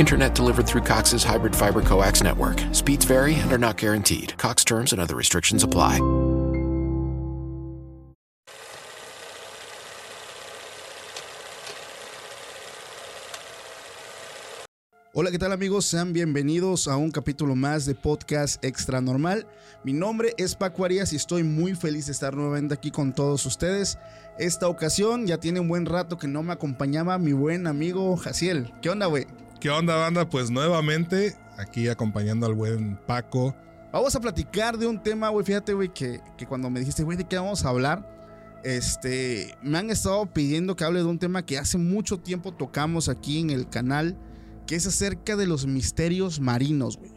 Internet delivered through Cox's hybrid fiber coax network. Speeds vary and are not guaranteed. Cox terms and other restrictions apply. Hola, ¿qué tal amigos? Sean bienvenidos a un capítulo más de Podcast Extra Normal. Mi nombre es Paco Arias y estoy muy feliz de estar nuevamente aquí con todos ustedes. Esta ocasión ya tiene un buen rato que no me acompañaba mi buen amigo Jaciel. ¿Qué onda, güey? ¿Qué onda, banda? Pues nuevamente aquí acompañando al buen Paco. Vamos a platicar de un tema, güey. Fíjate, güey, que, que cuando me dijiste, güey, ¿de qué vamos a hablar? Este, me han estado pidiendo que hable de un tema que hace mucho tiempo tocamos aquí en el canal, que es acerca de los misterios marinos, güey.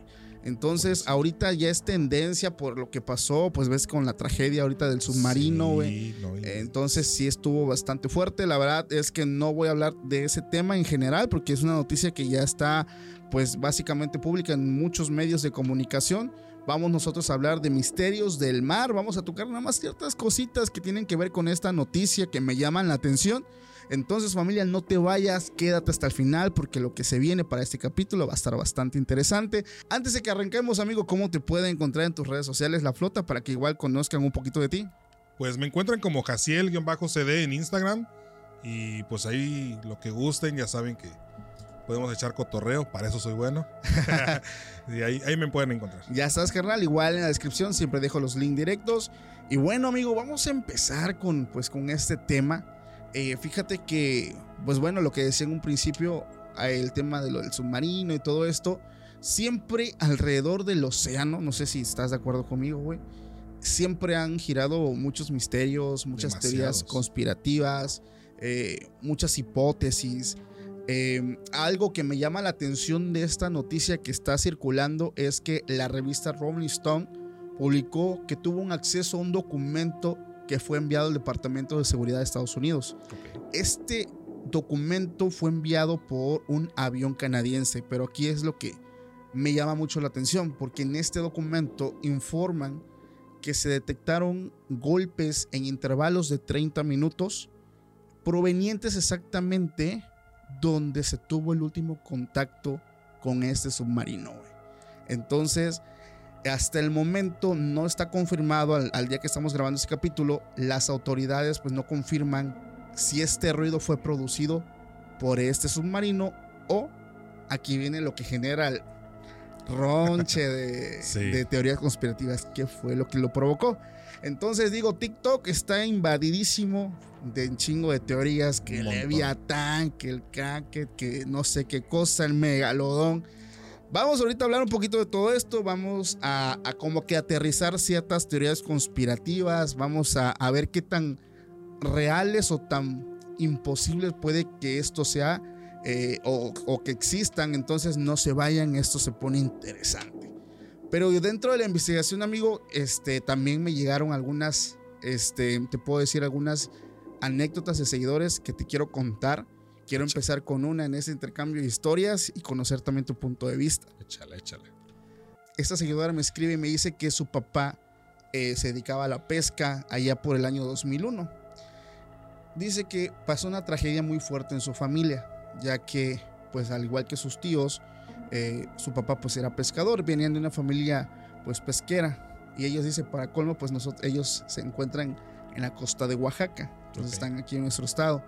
Entonces, ahorita ya es tendencia por lo que pasó, pues ves con la tragedia ahorita del submarino, Sí, güey. no, y- Entonces sí estuvo bastante fuerte. La verdad es que no voy a hablar de ese tema en general porque es una noticia que ya está pues básicamente pública en muchos medios de comunicación. Vamos nosotros a hablar de misterios del mar. Vamos a tocar nada más ciertas cositas que tienen que ver con esta noticia que me llaman la atención. Entonces familia, no te vayas, quédate hasta el final porque lo que se viene para este capítulo va a estar bastante interesante. Antes de que arranquemos, amigo, ¿cómo te puede encontrar en tus redes sociales la flota para que igual conozcan un poquito de ti? Pues me encuentran como Jaciel-CD en Instagram. Y pues ahí lo que gusten, ya saben que podemos echar cotorreo, para eso soy bueno. y ahí, ahí me pueden encontrar. Ya estás, carnal. Igual en la descripción siempre dejo los links directos. Y bueno, amigo, vamos a empezar con, pues, con este tema. Eh, fíjate que, pues bueno, lo que decía en un principio, el tema de lo del submarino y todo esto, siempre alrededor del océano, no sé si estás de acuerdo conmigo, güey, siempre han girado muchos misterios, muchas teorías conspirativas, eh, muchas hipótesis. Eh, algo que me llama la atención de esta noticia que está circulando es que la revista Rolling Stone publicó que tuvo un acceso a un documento que fue enviado al Departamento de Seguridad de Estados Unidos. Este documento fue enviado por un avión canadiense, pero aquí es lo que me llama mucho la atención, porque en este documento informan que se detectaron golpes en intervalos de 30 minutos provenientes exactamente donde se tuvo el último contacto con este submarino. Entonces, hasta el momento no está confirmado, al, al día que estamos grabando este capítulo, las autoridades pues no confirman si este ruido fue producido por este submarino o aquí viene lo que genera el ronche de, Sí. de teorías conspirativas, que fue lo que lo provocó. Entonces digo, TikTok está invadidísimo de un chingo de teorías, que. Leviatán, que el Kraken, que no sé qué cosa, el megalodón. Vamos ahorita a hablar un poquito de todo esto, vamos a, como que aterrizar ciertas teorías conspirativas, vamos a, a ver qué tan reales o tan imposibles puede que esto sea eh, o, o que existan, entonces no se vayan, esto se pone interesante. Pero dentro de la investigación, amigo, este, también me llegaron algunas, este, te puedo decir algunas anécdotas de seguidores que te quiero contar. Quiero empezar con una en ese intercambio de historias y conocer también tu punto de vista. Échale, échale. Esta seguidora me escribe y me dice que su papá eh, se dedicaba a la pesca allá por el año 2001. Dice que pasó una tragedia muy fuerte en su familia, ya que, pues al igual que sus tíos, eh, su papá pues era pescador, venían de una familia pues pesquera. Y ellos dice para colmo, pues nosotros, ellos se encuentran en la costa de Oaxaca, entonces Ok. están aquí en nuestro estado.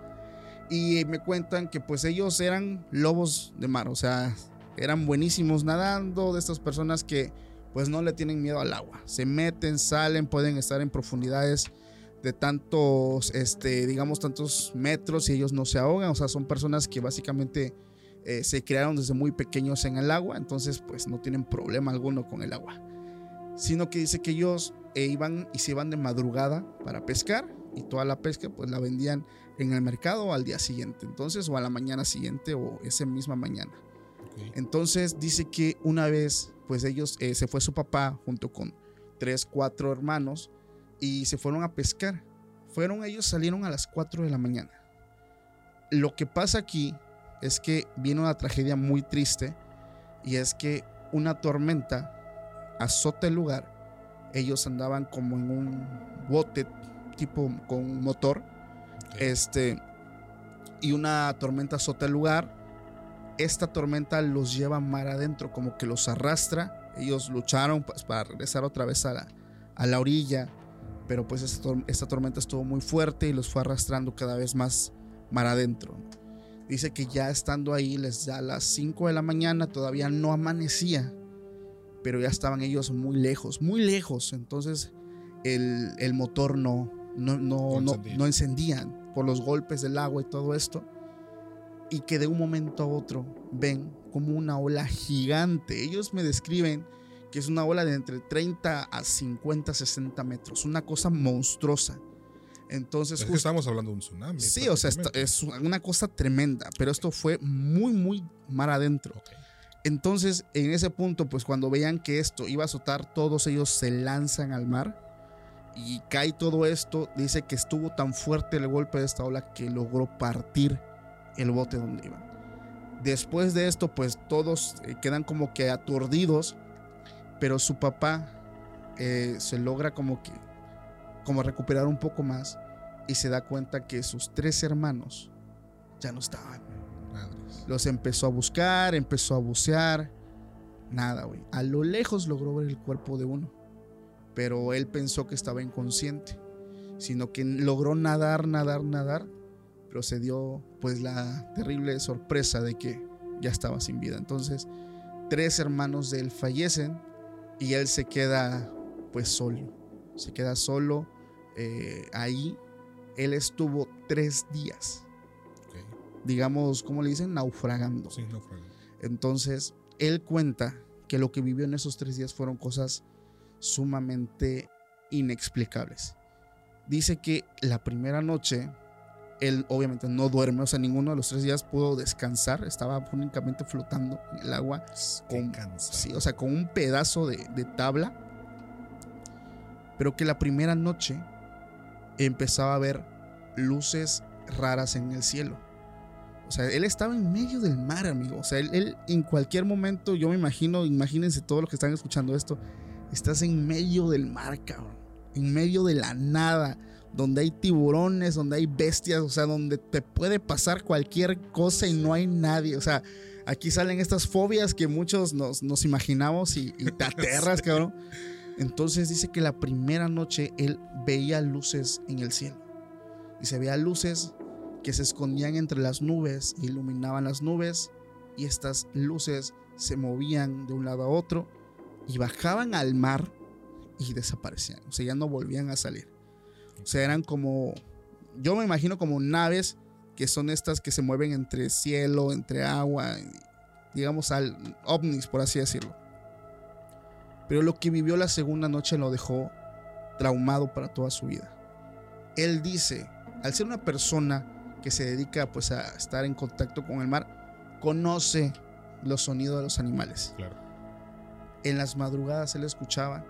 Y me cuentan que pues ellos eran lobos de mar, o sea, eran buenísimos nadando, de estas personas que pues no le tienen miedo al agua. Se meten, salen, pueden estar en profundidades de tantos, este, digamos, tantos metros y ellos no se ahogan. O sea, son personas que básicamente eh, se crearon desde muy pequeños en el agua, entonces pues no tienen problema alguno con el agua. Sino que dice que ellos eh, iban y se iban de madrugada para pescar y toda la pesca pues la vendían en el mercado al día siguiente, entonces o a la mañana siguiente o esa misma mañana. Entonces dice que una vez, pues ellos, eh, se fue su papá junto con tres, cuatro hermanos y se fueron a pescar. Fueron ellos, salieron a las 4 de la mañana. Lo que pasa aquí es que viene una tragedia muy triste y es que una tormenta azota el lugar. Ellos andaban como en un bote tipo con motor. Este y una tormenta azota el lugar esta tormenta los lleva mar adentro, como que los arrastra. Ellos lucharon pues, para regresar otra vez a la, a la orilla, pero pues esta, tor- esta tormenta estuvo muy fuerte y los fue arrastrando cada vez más mar adentro. Dice que ya estando ahí, les da las 5 de la mañana, todavía no amanecía, pero ya estaban ellos muy lejos, muy lejos. Entonces el, el motor no, no, no, No no encendían por los golpes del agua y todo esto y que de un momento a otro ven como una ola gigante. Ellos me describen que es una ola de entre 30 a 50, 60 metros, una cosa monstruosa. Entonces, Es que estamos hablando de un tsunami. sí, o sea, es una cosa tremenda, pero esto fue muy, muy mar adentro. Entonces, en ese punto, pues cuando veían que esto iba a azotar, todos ellos se lanzan al mar y cae todo esto. Dice que estuvo tan fuerte el golpe de esta ola que logró partir el bote donde iban. Después de esto, pues todos eh, quedan como que aturdidos, pero su papá eh, se logra como que como recuperar un poco más y se da cuenta que sus tres hermanos ya no estaban. Madres. Los empezó a buscar, empezó a bucear. Nada, güey. A lo lejos logró ver el cuerpo de uno. Pero él pensó que estaba inconsciente. Sino que logró nadar, nadar, nadar. Pero se dio pues la terrible sorpresa de que ya estaba sin vida. Entonces, tres hermanos de él fallecen y él se queda pues solo. Se queda solo eh, ahí. Él estuvo tres días digamos, ¿cómo le dicen? Naufragando. Sí, naufragio. Entonces, él cuenta que lo que vivió en esos tres días fueron cosas sumamente inexplicables. Dice que la primera noche, él obviamente no duerme, o sea, ninguno de los tres días pudo descansar, estaba únicamente flotando en el agua, con, sí, o sea, con un pedazo de, de tabla, pero que la primera noche empezaba a ver luces raras en el cielo. O sea, él estaba en medio del mar, amigo. O sea, él, él en cualquier momento, yo me imagino, imagínense todos los que están escuchando esto, estás en medio del mar, cabrón. En medio de la nada, donde hay tiburones, donde hay bestias, o sea, donde te puede pasar cualquier cosa y no hay nadie. O sea, aquí salen estas fobias que muchos nos, nos imaginamos y, y te aterras, cabrón. Entonces dice que la primera noche él veía luces en el cielo. Y se veía luces que se escondían entre las nubes, iluminaban las nubes y estas luces se movían de un lado a otro y bajaban al mar y desaparecían. O sea, ya no volvían a salir. O sea, eran como, yo me imagino como naves que son estas que se mueven entre cielo, entre agua. digamos, al ovnis, por así decirlo. Pero lo que vivió la segunda noche lo dejó traumado para toda su vida. Él dice, al ser una persona que se dedica pues a estar en contacto con el mar, conoce los sonidos de los animales. Claro. En las madrugadas él escuchaba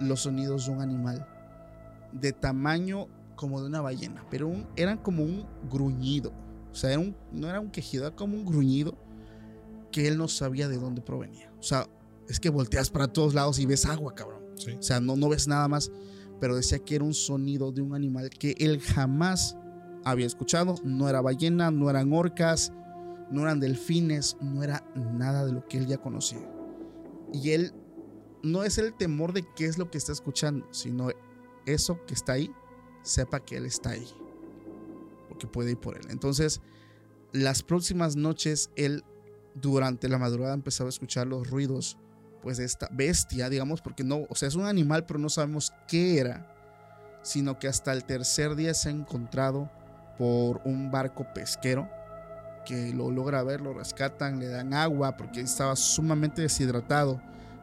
los sonidos de un animal de tamaño como de una ballena, pero un- eran como un gruñido. O sea, era un- no era un quejido, era como un gruñido que él no sabía de dónde provenía. O sea, es que volteas para todos lados y ves agua, cabrón. Sí. O sea, no, no ves nada más. Pero decía que era un sonido de un animal que él jamás había escuchado. No era ballena, no eran orcas, no eran delfines, no era nada de lo que él ya conocía. Y él no es el temor de qué es lo que está escuchando, sino eso que está ahí, sepa que él está ahí. Porque puede ir por él. Entonces, las próximas noches, él durante la madrugada empezaba a escuchar los ruidos pues de esta bestia, digamos, porque no, o sea, es un animal, pero no sabemos qué era, sino que hasta el tercer día se ha encontrado por un barco pesquero que lo logra ver, lo rescatan, le dan agua porque estaba sumamente deshidratado.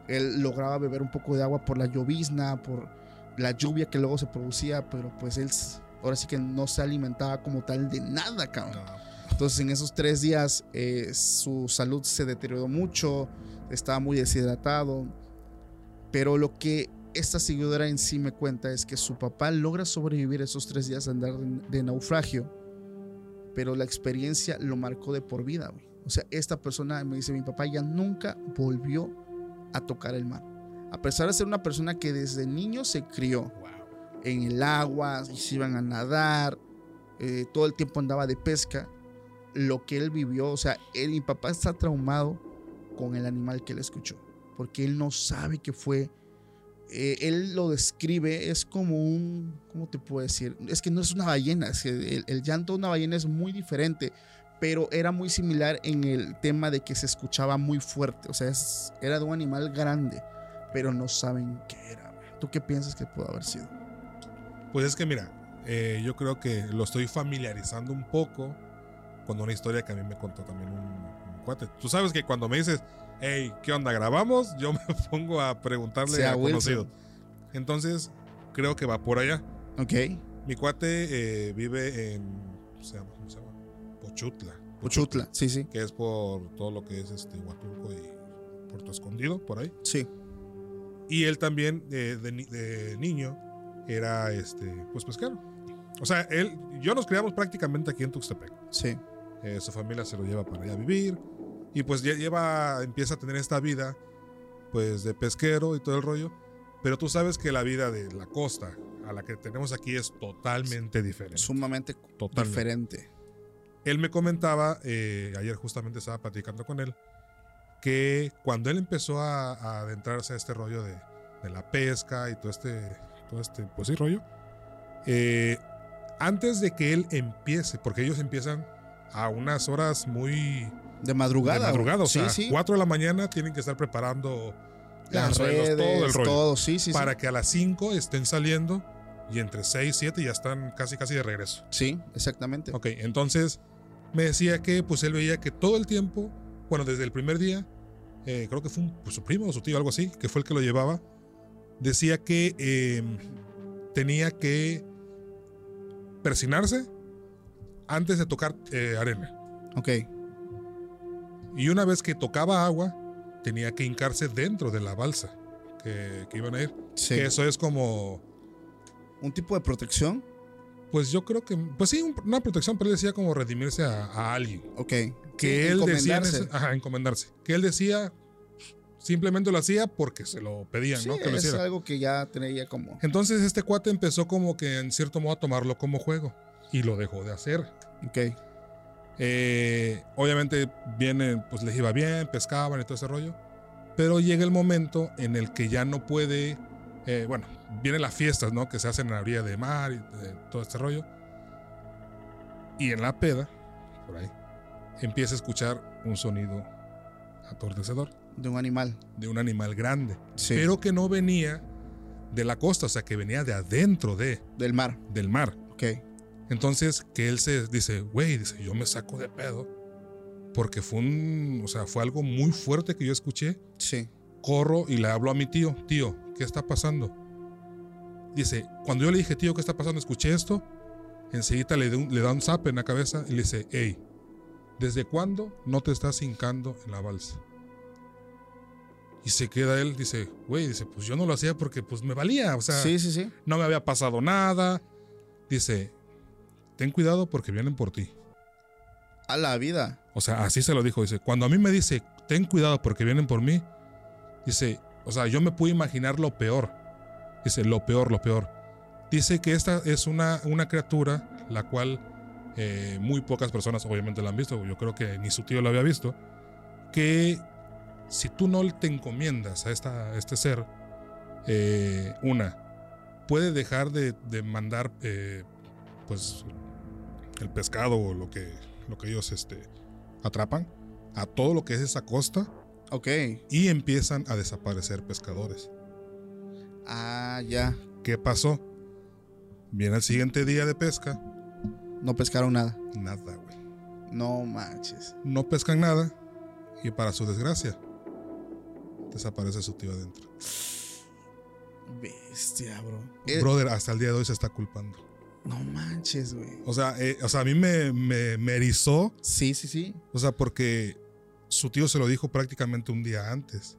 Él lograba beber un poco de agua por la llovizna, por la lluvia que luego se producía, pero pues él ahora sí que no se alimentaba como tal de nada, cabrón. Entonces en esos tres días eh, su salud se deterioró mucho, estaba muy deshidratado. Pero lo que esta seguidora en sí me cuenta es que su papá logra sobrevivir esos tres días de andar de naufragio, pero la experiencia lo marcó de por vida. güey. O sea, esta persona me dice, mi papá ya nunca volvió a tocar el mar. A pesar de ser una persona que desde niño se crió en el agua, y se iban a nadar, eh, todo el tiempo andaba de pesca, lo que él vivió, o sea, él, mi papá está traumado con el animal que él escuchó, porque él no sabe qué fue. Eh, él lo describe, es como un, ¿cómo te puedo decir? Es que no es una ballena, es que el, llanto de una ballena es muy diferente, pero era muy similar en el tema de que se escuchaba muy fuerte, o sea, es- era de un animal grande, pero no saben qué era. ¿Tú qué piensas que pudo haber sido? Pues es que mira, eh, yo creo que lo estoy familiarizando un poco con una historia que a mí me contó también un, un cuate. Tú sabes que cuando me dices, hey, ¿qué onda? ¿Grabamos? Yo me pongo a preguntarle Sea a conocidos. Entonces, creo que va por allá. Ok. Mi cuate eh, vive en. ¿cómo se llama? ¿Cómo se llama? Pochutla. Uchutla, sí, sí. Que es por todo lo que es este Huatulco y Puerto Escondido, por ahí. Sí. Y él también, eh, de niño, era este, pues pesquero. O sea, él, yo nos criamos prácticamente aquí en Tuxtepec. Sí. Eh, su familia se lo lleva para allá a vivir. Y pues ya lleva, empieza a tener esta vida, pues de pesquero y todo el rollo. Pero tú sabes que la vida de la costa a la que tenemos aquí es totalmente diferente. Sumamente Totalmente. diferente. Él me comentaba, eh, ayer justamente estaba platicando con él, que cuando él empezó a, a adentrarse a este rollo de, de la pesca y todo este, todo este, pues sí, rollo, eh, antes de que él empiece, porque ellos empiezan a unas horas muy De madrugada. de madrugada, o sí, sea, sí. 4 de la mañana tienen que estar preparando Las redes, todo el rollo, todo, sí, sí, para sí. que a las 5 estén saliendo y entre 6 y 7 ya están casi casi de regreso. Sí, exactamente. Ok, entonces me decía que pues él veía que todo el tiempo, bueno, desde el primer día, eh, creo que fue un- pues, su primo o su tío, algo así, que fue el que lo llevaba, decía que eh, tenía que persinarse antes de tocar eh, arena. Ok. Y una vez que tocaba agua, tenía que hincarse dentro de la balsa que, que iban a ir. Sí. Que eso es como, Un tipo de protección. pues yo creo que, pues sí, un- una protección, pero él decía como redimirse a, a alguien. Ok. que él decía ajá, encomendarse que él decía simplemente lo hacía porque se lo pedían Sí, no que lo es algo que ya tenía como. entonces este cuate empezó como que en cierto modo a tomarlo como juego y lo dejó de hacer Ok. Eh, obviamente viene pues les iba bien pescaban y todo ese rollo pero llega el momento en el que ya no puede eh, bueno vienen las fiestas no que se hacen en la orilla de mar y todo este rollo y en la peda por ahí empieza a escuchar un sonido atordecedor De un animal. de un animal grande, Sí. pero que no venía de la costa, o sea, que venía de adentro de, Del mar. del mar. Ok. Entonces, que él se dice, güey, dice, yo me saco de pedo porque fue un, o sea, fue algo muy fuerte que yo escuché. Sí. Corro y le hablo a mi tío, tío, ¿qué está pasando? Dice, cuando yo le dije, tío, ¿qué está pasando? Escuché esto, enseguida le, le da un zap en la cabeza y le dice, hey, ¿desde cuándo no te estás hincando en la balsa? Y se queda él, dice, güey, dice, pues yo no lo hacía porque pues me valía, o sea, Sí, sí, sí. no me había pasado nada. Dice, ten cuidado porque vienen por ti. A la vida. O sea, así se lo dijo. Dice, cuando a mí me dice, ten cuidado porque vienen por mí, dice, o sea, yo me pude imaginar lo peor. Dice, lo peor, lo peor. Dice que esta es una, una criatura la cual eh, muy pocas personas obviamente la han visto. Yo creo que ni su tío la había visto. Que si tú no te encomiendas a, esta, a este ser, eh, una, puede dejar de, de mandar eh, pues el pescado o lo que, lo que ellos este, atrapan a todo lo que es esa costa Ok. y empiezan a desaparecer pescadores. Ah, ya. ¿Qué pasó? Viene el siguiente día de pesca, No pescaron nada. nada, güey. No manches. No pescan nada y para su desgracia desaparece su tío adentro. Bestia, bro. Eh, Brother, hasta el día de hoy se está culpando. No manches, güey. O sea, eh, o sea a mí me, me, me erizó, Sí, sí, sí. o sea, porque su tío se lo dijo prácticamente un día antes.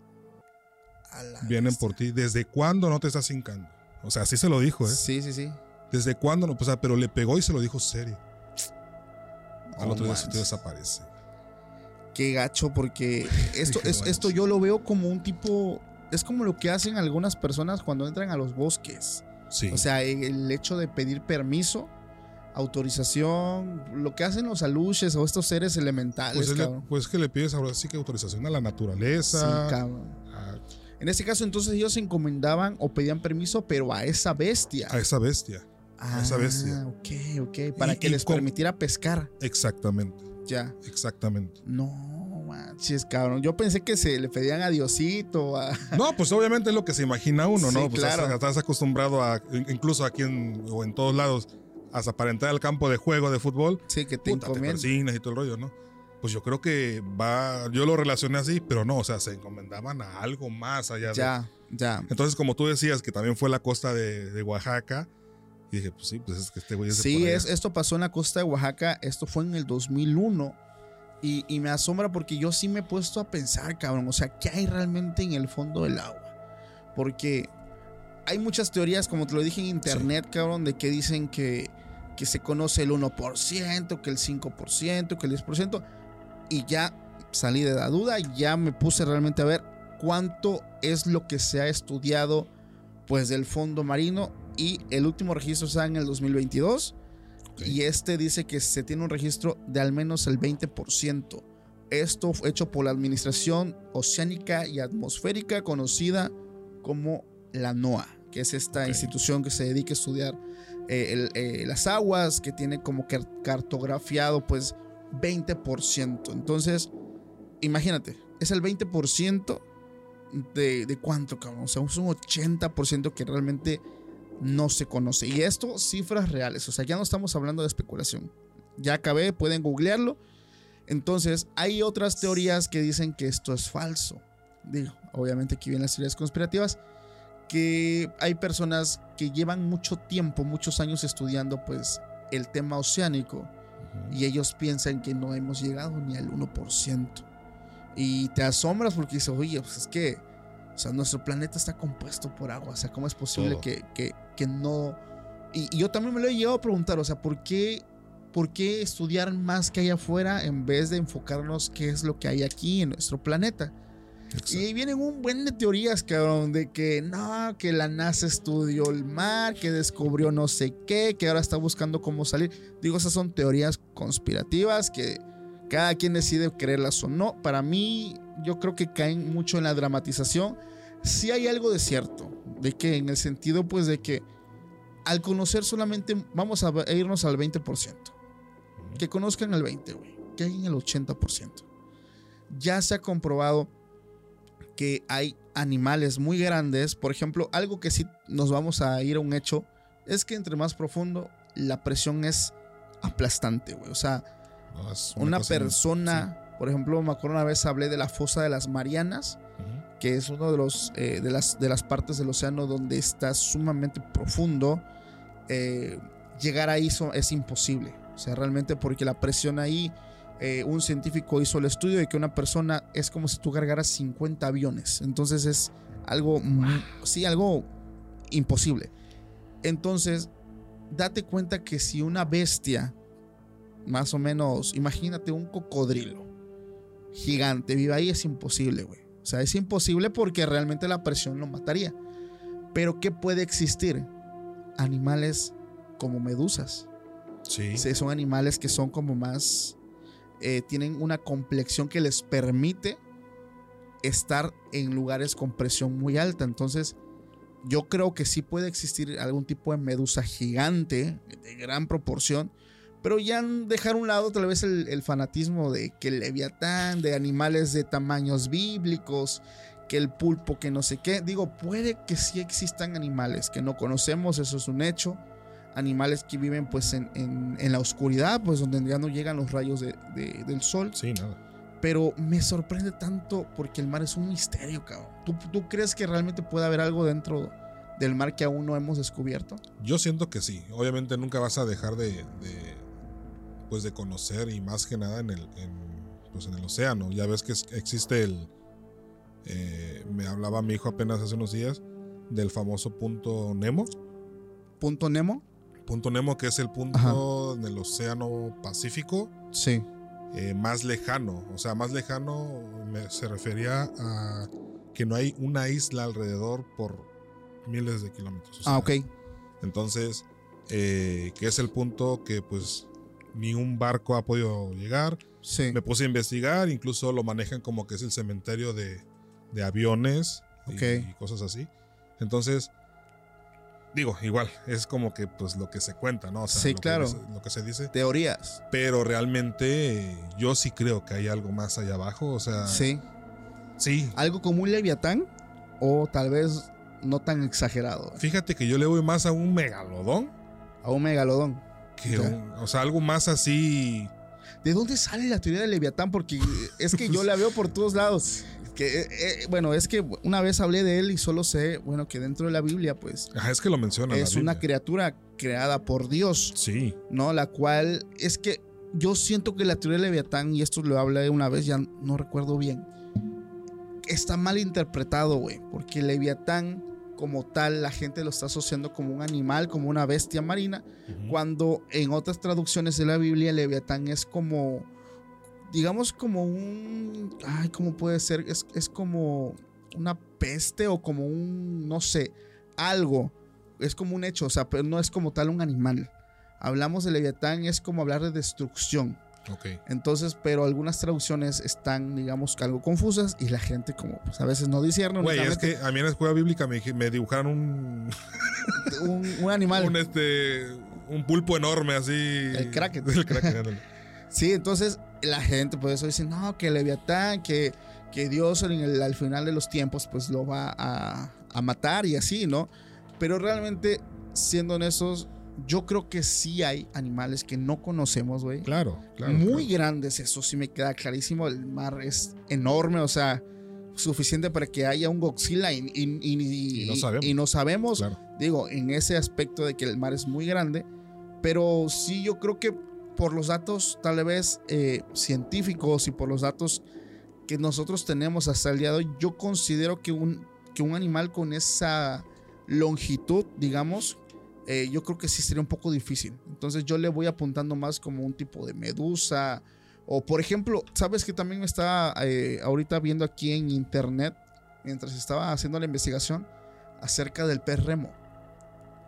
A la Vienen bestia. por ti. ¿Desde cuándo no te estás hincando? O sea, así se lo dijo, ¿eh? Sí, sí, sí. ¿Desde cuándo no? O sea, pero le pegó y se lo dijo serio. Al otro día su tío desaparece. Qué gacho, porque esto, es- bueno, esto sí. yo lo veo como un tipo. Es como lo que hacen algunas personas cuando entran a los bosques. Sí. O sea, el hecho de pedir permiso, autorización, lo que hacen los aluches o estos seres elementales, pues, es le- pues que le pides ahora sí que autorización a la Sí, naturaleza. cabrón. a, En este caso, entonces ellos se encomendaban o pedían permiso, pero a esa bestia. a esa bestia. ah, esa bestia. Ok, ok. Para Y- que y les con- permitiera pescar. Exactamente. Ya. Exactamente. No, manches, cabrón. Yo pensé que se le pedían a Diosito, a. No, pues obviamente es lo que se imagina uno, Sí, ¿no? Pues claro. estás, estás acostumbrado a, in- incluso aquí en, o en todos lados, a aparentar al campo de juego de fútbol. Sí, que te Puta, te y todo el rollo, ¿no? Pues yo creo que va, yo lo relacioné así, pero no, o sea, se encomendaban a algo más allá de, Ya, ya. Entonces, como tú decías, que también fue la costa de, de Oaxaca, y dije, pues sí, pues es que este güey es Sí, es, esto pasó en la costa de Oaxaca. Esto fue en el 2001. Y, y me asombra porque yo sí me he puesto a pensar, cabrón. O sea, ¿qué hay realmente en el fondo del agua? Porque hay muchas teorías, como te lo dije en internet, cabrón, de que dicen que, que se conoce el 1%, que el 5%, que el 10%. Y ya salí de la duda, ya me puse realmente a ver cuánto es lo que se ha estudiado pues del fondo marino y el último registro está en el 2022 Y este dice que se tiene un registro de al menos el 20%. Esto fue hecho por la Administración Oceánica y Atmosférica conocida como la NOAA, que es esta institución que se dedica a estudiar eh, el- eh, las aguas, que tiene como car- cartografiado pues 20%. Entonces, imagínate, es el 20% de, de cuánto, cabrón. O sea, es un 80% que realmente no se conoce. Y esto, cifras reales. O sea, ya no estamos hablando de especulación. Ya acabé, pueden googlearlo. Entonces, hay otras teorías que dicen que esto es falso. Digo, obviamente aquí vienen las teorías conspirativas. Que hay personas que llevan mucho tiempo, muchos años estudiando, pues, el tema oceánico y ellos piensan que no hemos llegado ni al 1%. Y te asombras porque dices, oye, pues es que, o sea, nuestro planeta está compuesto por agua, o sea, ¿cómo es posible que, que, que no... Y, y yo también me lo he llegado a preguntar, o sea, ¿por qué, ¿por qué estudiar más que hay afuera en vez de enfocarnos qué es lo que hay aquí en nuestro planeta? Exacto. Y ahí vienen un buen de teorías, cabrón, de que no, que la NASA estudió el mar, que descubrió no sé qué, que ahora está buscando cómo salir. Digo, esas son teorías conspirativas que cada quien decide creerlas o no. Para mí, yo creo que caen mucho en la dramatización. Sí hay algo de cierto, de que en el sentido, pues, de que al conocer solamente, vamos a irnos al 20%. Que conozcan el 20%, güey. Que hay en el 80%. Ya se ha comprobado que hay animales muy grandes. Por ejemplo, algo que sí nos vamos a ir a un hecho es que entre más profundo la presión es aplastante, güey. O sea, No, es una persona Por ejemplo, me acuerdo una vez hablé de la fosa de las Marianas, que es uno de los eh, de las de las partes del océano donde está sumamente profundo. Eh, llegar ahí so- es imposible. O sea, realmente porque la presión ahí, eh, un científico hizo el estudio de que una persona es como si tú cargaras 50 aviones. Entonces es algo, sí, algo imposible. Entonces, date cuenta que si una bestia, más o menos, imagínate un cocodrilo gigante, vive ahí, es imposible, güey. O sea, es imposible porque realmente la presión lo mataría. Pero ¿qué puede existir? Animales como medusas. Sí. Sí, son animales que son como más. eh, tienen una complexión que les permite estar en lugares con presión muy alta. Entonces, yo creo que sí puede existir algún tipo de medusa gigante, de gran proporción. Pero ya dejar a un lado tal vez el, el fanatismo de que el leviatán, de animales de tamaños bíblicos, que el pulpo, que no sé qué. Digo, puede que sí existan animales que no conocemos, eso es un hecho animales que viven pues en, en- en la oscuridad, pues donde ya no llegan los rayos de- de- del sol. Sí, nada. Pero me sorprende tanto porque el mar es un misterio, cabrón. ¿Tú, tú crees que realmente puede haber algo dentro del mar que aún no hemos descubierto? Yo siento que sí. Obviamente nunca vas a dejar de, de, pues de conocer y más que nada en el, en, pues en el océano. Ya ves que existe el... eh, me hablaba mi hijo apenas hace unos días del famoso punto Nemo. Punto Nemo. Punto Nemo que es el punto en el océano Pacífico Sí. eh, más lejano. O sea, más lejano me- se refería a que no hay una isla alrededor por miles de kilómetros. O sea, Ah, ok. Entonces, eh, que es el punto que pues ni un barco ha podido llegar. Sí. Me puse a investigar, incluso lo manejan como que es el cementerio de, de aviones y- Ok. y, cosas así. Entonces, digo, igual, es como que pues lo que se cuenta, ¿no? O sea, Sí, lo claro. lo que se dice. Teorías. Pero realmente yo sí creo que hay algo más allá abajo. O sea, Sí. sí. Algo como un leviatán o tal vez no tan exagerado. Fíjate que yo le voy más a un megalodón A un megalodón. Que un- o sea, algo más así. ¿De dónde sale la teoría del Leviatán? Porque es que yo la veo por todos lados. Que, eh, eh, bueno, es que una vez hablé de él y solo sé, bueno, que dentro de la Biblia, pues, Ajá, es que lo menciona. es una criatura creada por Dios, Sí. ¿no? La cual es que yo siento que la teoría del Leviatán, y esto lo hablé una vez, ya no recuerdo bien, está mal interpretado, güey, porque el Leviatán como tal, la gente lo está asociando como un animal, como una bestia marina, cuando en otras traducciones de la Biblia Leviatán es como, digamos como un, ay, ¿cómo puede ser? Es, es como una peste o como un, no sé, algo, es como un hecho, o sea, pero no es como tal un animal. Hablamos de Leviatán, es como hablar de destrucción. Ok. Entonces, pero algunas traducciones están, digamos, algo confusas y la gente como, pues a veces no discierne. Güey, es que a mí en la escuela bíblica me, me dibujaron un, un, un animal. un, este, un pulpo enorme así. El kraken. El ándale. Sí, entonces la gente por eso dice, no, que Leviatán, que, que Dios en el- al final de los tiempos pues lo va a, a matar y así, ¿no? Pero realmente, siendo honestos, yo creo que sí hay animales que no conocemos, güey. Claro, claro. Muy claro. grandes, eso sí me queda clarísimo. El mar es enorme, o sea, suficiente para que haya un Godzilla y, y- y- Y no sabemos. y no sabemos. Claro. Digo, en ese aspecto de que el mar es muy grande, pero sí yo creo que por los datos tal vez eh, científicos y por los datos que nosotros tenemos hasta el día de hoy, yo considero que un, que un animal con esa longitud, digamos, eh, yo creo que sí sería un poco difícil. Entonces yo le voy apuntando más como un tipo de medusa. O por ejemplo, ¿sabes que también me estaba eh, ahorita viendo aquí en internet, mientras estaba haciendo la investigación, acerca del pez remo?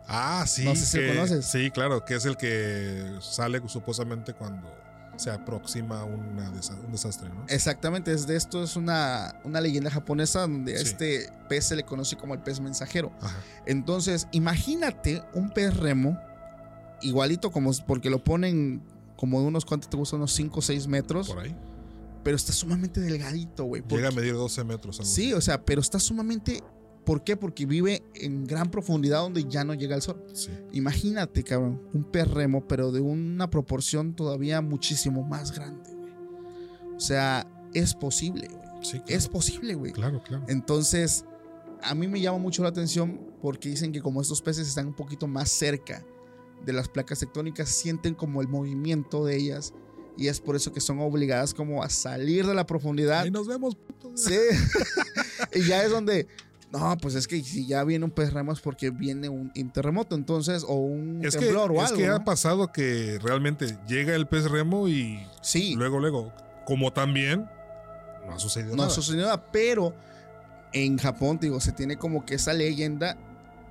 Ah, sí. No sé si lo conoces. Sí, claro, que es el que sale supuestamente cuando se aproxima una desa- un desastre, ¿no? Exactamente, es de esto es una, una leyenda japonesa donde a este pez se le conoce como el pez mensajero. Ajá. Entonces, imagínate un pez remo, igualito como, porque lo ponen como de unos, ¿cuánto te gusta? Unos 5 o 6 metros, Por ahí. pero está sumamente delgadito, güey. Llega a medir 12 metros. algo Sí, así. o sea, pero está sumamente... ¿Por qué? Porque vive en gran profundidad donde ya no llega el sol. Sí. Imagínate, cabrón, un pez remo, pero de una proporción todavía muchísimo más grande, güey. O sea, es posible, güey. Sí, claro. Es posible, güey. Claro, claro. Entonces, a mí me llama mucho la atención porque dicen que como estos peces están un poquito más cerca de las placas tectónicas, sienten como el movimiento de ellas y es por eso que son obligadas como a salir de la profundidad. Ahí nos vemos. puto. Sí. y ya es donde, no, pues es que si ya viene un pez remo es porque viene un, un terremoto, entonces, o un Es que, temblor o es algo. que ha ¿no? pasado que realmente llega el pez remo y Sí, luego, luego, como también, no ha sucedido no nada. ha sucedido nada, pero en Japón, digo, se tiene como que esa leyenda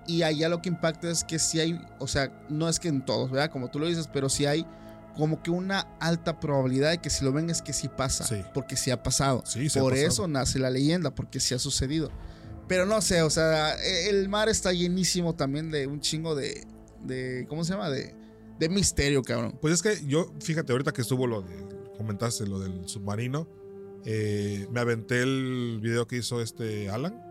y allá lo que impacta es que si hay, o sea, no es que en todos, ¿verdad? Como tú lo dices, pero sí hay como que una alta probabilidad de que si lo ven es que sí pasa, Sí. porque sí ha pasado. Sí, sí ha Por pasado. eso nace la leyenda, porque sí ha sucedido. Pero no sé, o sea, e- el mar está llenísimo también de un chingo de, de ¿cómo se llama? De, de misterio, cabrón. Pues es que yo, fíjate, ahorita que estuvo lo de, comentaste lo del submarino, eh, me aventé el video que hizo este Alan,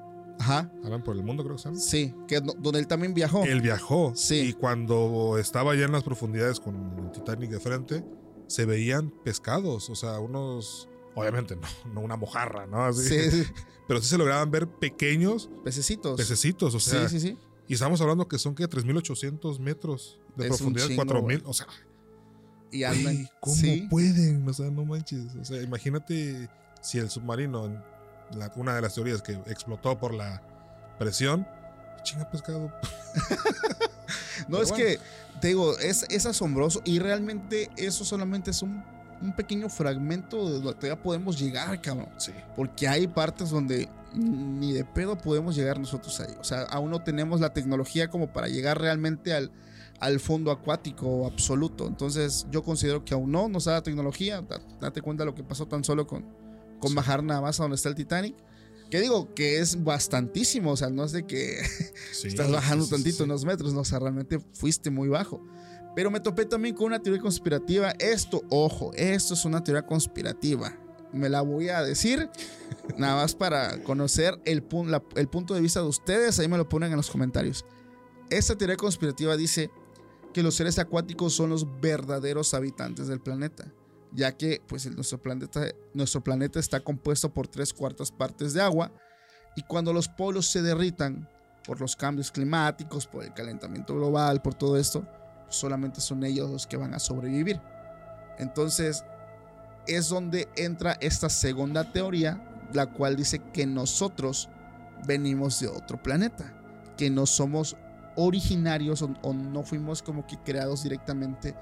Ajá, Alan por el mundo creo que se llama. sí, que donde él también viajó. Él viajó Sí. y cuando estaba ya en las profundidades con el Titanic de frente, se veían pescados, o sea, unos, obviamente no, no una mojarra, ¿no? Así, Sí, sí, Pero sí se lograban ver pequeños pececitos. pececitos, o sea, sí, sí, sí. y estamos hablando que son que 3.800 metros de Es un profundidad, chingo, 4.000, güey. o sea, Y andan. ¿Cómo sí. pueden? O sea, no manches. O sea, imagínate si el submarino, la- una de las teorías que explotó por la presión, chinga pescado. No, Pero es bueno. que, te digo, es, es asombroso y realmente eso solamente es un, un pequeño fragmento de donde ya podemos llegar, cabrón. Sí. Porque hay partes donde ni de pedo podemos llegar nosotros ahí. O sea, aún no tenemos la tecnología como para llegar realmente al, al fondo acuático absoluto. Entonces, yo considero que aún no nos da la tecnología. Da- Date cuenta lo que pasó tan solo con, con Sí. bajar nada más a donde está el Titanic. Que digo que es bastantísimo. O sea, no es de que sí, estás bajando sí, tantito unos metros. No, o sea, realmente fuiste muy bajo. Pero me topé también con una teoría conspirativa. Esto, ojo, esto es una teoría conspirativa. Me la voy a decir nada más para conocer el, pun- la- el punto de vista de ustedes. Ahí me lo ponen en los comentarios. Esta teoría conspirativa dice que los seres acuáticos son los verdaderos habitantes del planeta, ya que pues, el- nuestro, planeta, nuestro planeta está compuesto por tres cuartas partes de agua y cuando los polos se derritan por los cambios climáticos, por el calentamiento global, por todo esto, solamente son ellos los que van a sobrevivir. Entonces, es donde entra esta segunda teoría, la cual dice que nosotros venimos de otro planeta, que no somos originarios o, o no fuimos como que creados directamente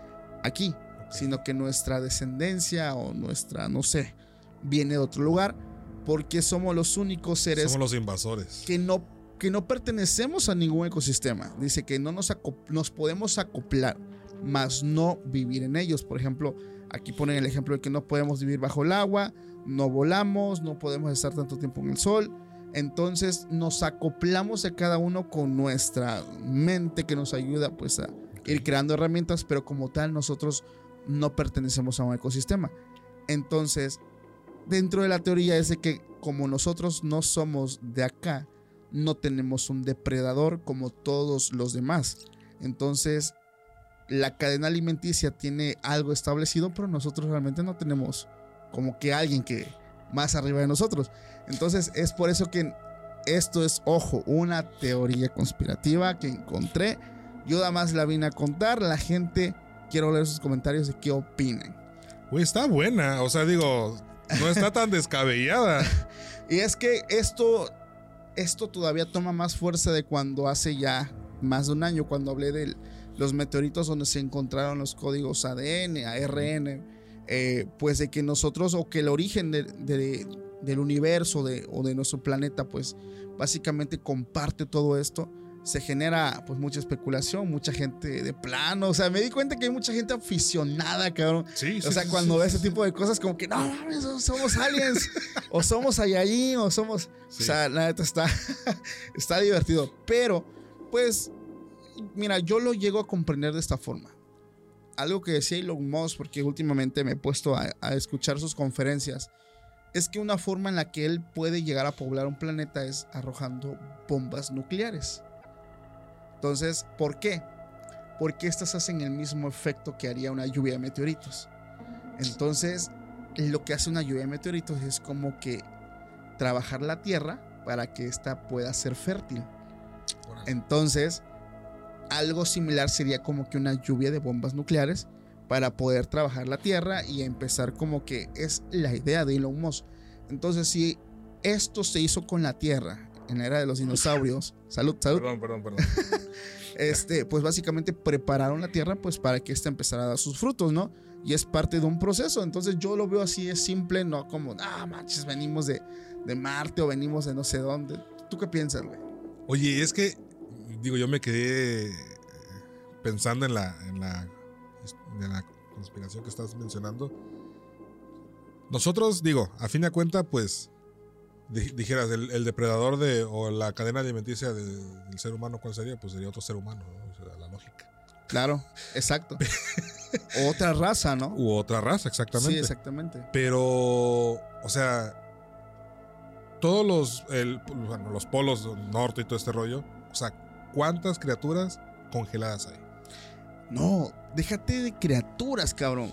aquí, sino que nuestra descendencia o nuestra, no sé, viene de otro lugar, porque somos los únicos seres Somos los invasores. que no, que no pertenecemos a ningún ecosistema. Dice que no nos, nos podemos acoplar, mas no vivir en ellos. Por ejemplo, aquí ponen el ejemplo de que no podemos vivir bajo el agua, no volamos, no podemos estar tanto tiempo en el sol. Entonces nos acoplamos a cada uno con nuestra mente que nos ayuda pues a ir creando herramientas, pero como tal nosotros no pertenecemos a un ecosistema. Entonces, dentro de la teoría es de que como nosotros no somos de acá, no tenemos un depredador como todos los demás. Entonces, la cadena alimenticia tiene algo establecido, pero nosotros realmente no tenemos como que alguien que más arriba de nosotros. Entonces, es por eso que esto es, ojo, una teoría conspirativa que encontré. Yo nada más la vine a contar. La gente, quiero leer sus comentarios de qué opinan. Güey, está buena. O sea, digo, no está tan descabellada. Y es que esto, esto todavía toma más fuerza de cuando hace ya más de un año, cuando hablé de los meteoritos donde se encontraron los códigos ADN, ARN, eh, pues de que nosotros, o que el origen de- de- del universo o de nuestro planeta, pues básicamente comparte todo esto. Se genera pues mucha especulación, mucha gente de plano, o sea, me di cuenta que hay mucha gente aficionada, cabrón, Sí, sí. o sea, sí, cuando ve ese tipo de cosas, como que no mames, somos aliens, o somos Saiyajin, o somos. O sea, la neta está, está divertido. Pero, pues, mira, yo lo llego a comprender de esta forma. Algo que decía Elon Musk, porque últimamente me he puesto a, a escuchar sus conferencias, es que una forma en la que él puede llegar a poblar un planeta es arrojando bombas nucleares. Entonces, ¿por qué? Porque estas hacen el mismo efecto que haría una lluvia de meteoritos. Entonces, lo que hace una lluvia de meteoritos es como que trabajar la tierra para que ésta pueda ser fértil. Entonces, algo similar sería como que una lluvia de bombas nucleares para poder trabajar la tierra y empezar como que es la idea de Elon Musk. Entonces, si esto se hizo con la tierra en la era de los dinosaurios, salud, salud, Perdón, perdón, perdón. este, pues básicamente prepararon la tierra pues para que ésta empezara a dar sus frutos, ¿no? Y es parte de un proceso, entonces yo lo veo así, es simple, no como, ah, manches, venimos de, de Marte o venimos de no sé dónde. ¿Tú qué piensas, güey? Oye, es que, digo, yo me quedé pensando en la, en la, en la conspiración que estás mencionando. Nosotros, digo, a fin de cuentas, pues, dijeras, el, el depredador de, o la cadena alimenticia de- del ser humano, ¿cuál sería? Pues sería otro ser humano, ¿no? O sea, la lógica. Claro, exacto. Otra raza, ¿no? U otra raza, exactamente. Sí, exactamente. Pero, o sea, todos los, el- bueno, los polos norte y todo este rollo, o sea, ¿cuántas criaturas congeladas hay? No, déjate de criaturas, cabrón.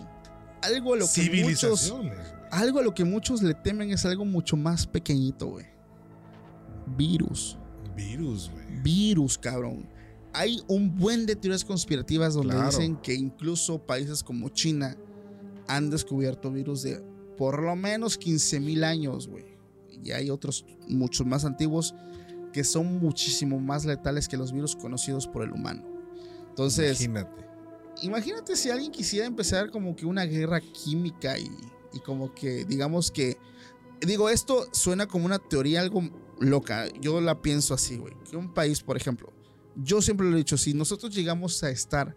Algo a lo que muchos. Algo a lo que muchos le temen es algo mucho más pequeñito, güey. Virus. Virus, güey. virus, cabrón. Hay un buen de teorías conspirativas donde Claro. dicen que incluso países como China han descubierto virus de por lo menos 15 mil años, güey. Y hay otros muchos más antiguos que son muchísimo más letales que los virus conocidos por el humano. Entonces, Imagínate. imagínate si alguien quisiera empezar como que una guerra química y, y como que digamos que digo esto suena como una teoría algo loca yo la pienso así güey que un país por ejemplo yo siempre lo he dicho si nosotros llegamos a estar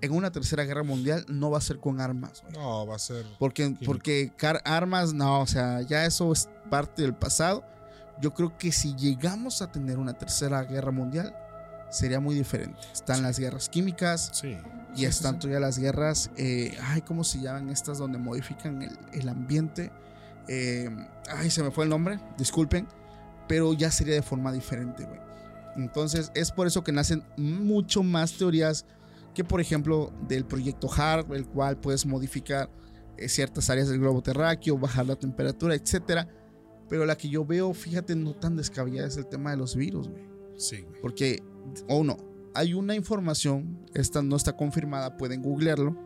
en una tercera guerra mundial no va a ser con armas güey. No, va a ser. porque porque car- armas no o sea ya eso es parte del pasado yo creo que si llegamos a tener una tercera guerra mundial sería muy diferente están las guerras químicas Sí. y Sí, están todavía las guerras, eh, ay, ¿cómo se llaman estas donde modifican el, el ambiente? Eh, ay, se me fue el nombre, disculpen, pero ya sería de forma diferente, güey. Entonces es por eso que nacen mucho más teorías que, por ejemplo, del proyecto HARP, el cual puedes modificar eh, ciertas áreas del globo terráqueo, bajar la temperatura, etcétera. Pero la que yo veo, fíjate, no tan descabellada es el tema de los virus, güey. Sí, güey. Porque, o no, hay una información, esta no está confirmada, pueden googlearlo,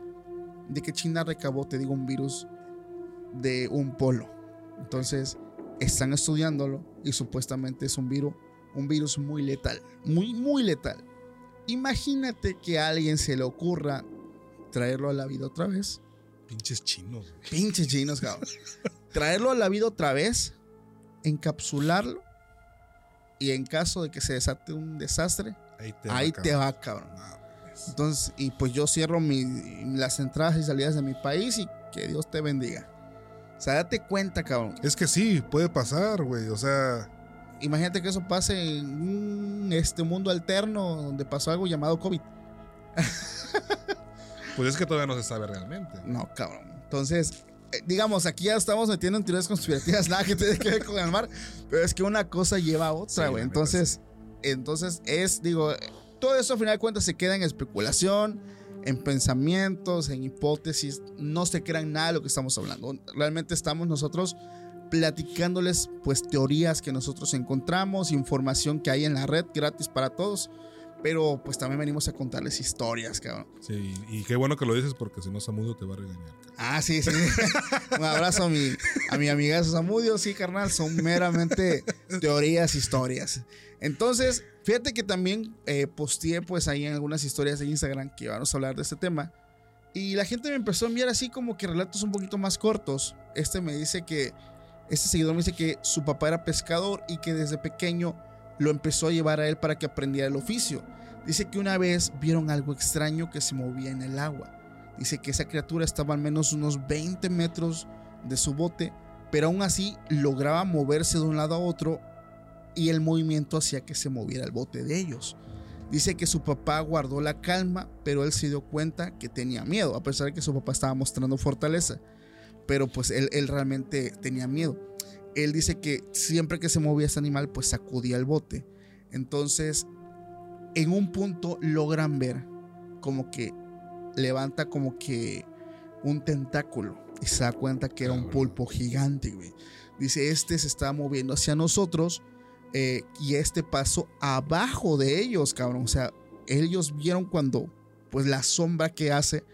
de que China recabó, te digo, un virus de un polo. Entonces, están estudiándolo y supuestamente es un virus, un virus muy letal, muy, muy letal. Imagínate que a alguien se le ocurra traerlo a la vida otra vez. Pinches chinos. Pinches chinos, cabrón. Traerlo a la vida otra vez, encapsularlo y en caso de que se desate un desastre, Ahí te ahí va, te cabrón. va, cabrón. Pues. Entonces, y pues yo cierro mi- las entradas y salidas de mi país y que Dios te bendiga. O sea, date cuenta, cabrón. Es que sí, puede pasar, güey. O sea, Imagínate que eso pase en un este mundo alterno donde pasó algo llamado COVID. pues es que todavía no se sabe realmente. No, cabrón. Entonces, digamos, aquí ya estamos metiendo en teorías conspirativas, nada que tiene que ver con el mar, pero es que una cosa lleva a otra, güey. entonces, entonces es, digo, todo eso a final de cuentas se queda en especulación, en pensamientos, en hipótesis. No se crean nada de lo que estamos hablando. Realmente estamos nosotros platicándoles, pues, teorías que nosotros encontramos, información que hay en la red gratis para todos. Pero pues también venimos a contarles historias, cabrón. Sí, y qué bueno que lo dices porque si no Samudio te va a regañar. cabrón. Ah, sí, sí. Un abrazo a mi, a mi amiga Samudio. Sí, carnal, son meramente teorías, historias. Entonces, fíjate que también eh, posteé pues ahí en algunas historias de Instagram que vamos a hablar de este tema. Y la gente me empezó a enviar así como que relatos un poquito más cortos. Este me dice que, este seguidor me dice que su papá era pescador y que desde pequeño lo empezó a llevar a él para que aprendiera el oficio. Dice que una vez vieron algo extraño que se movía en el agua. Dice que esa criatura estaba al menos unos 20 metros de su bote, pero aún así lograba moverse de un lado a otro y el movimiento hacía que se moviera el bote de ellos. Dice que su papá guardó la calma, pero él se dio cuenta que tenía miedo, a pesar de que su papá estaba mostrando fortaleza. Pero pues él, él realmente tenía miedo. Él dice que siempre que se movía ese animal, pues sacudía el bote. Entonces, en un punto logran ver como que levanta como que un tentáculo y se da cuenta que era un pulpo gigante, güey. Dice, este se estaba moviendo hacia nosotros eh, y este pasó abajo de ellos, cabrón. O sea, ellos vieron cuando, pues la sombra que hace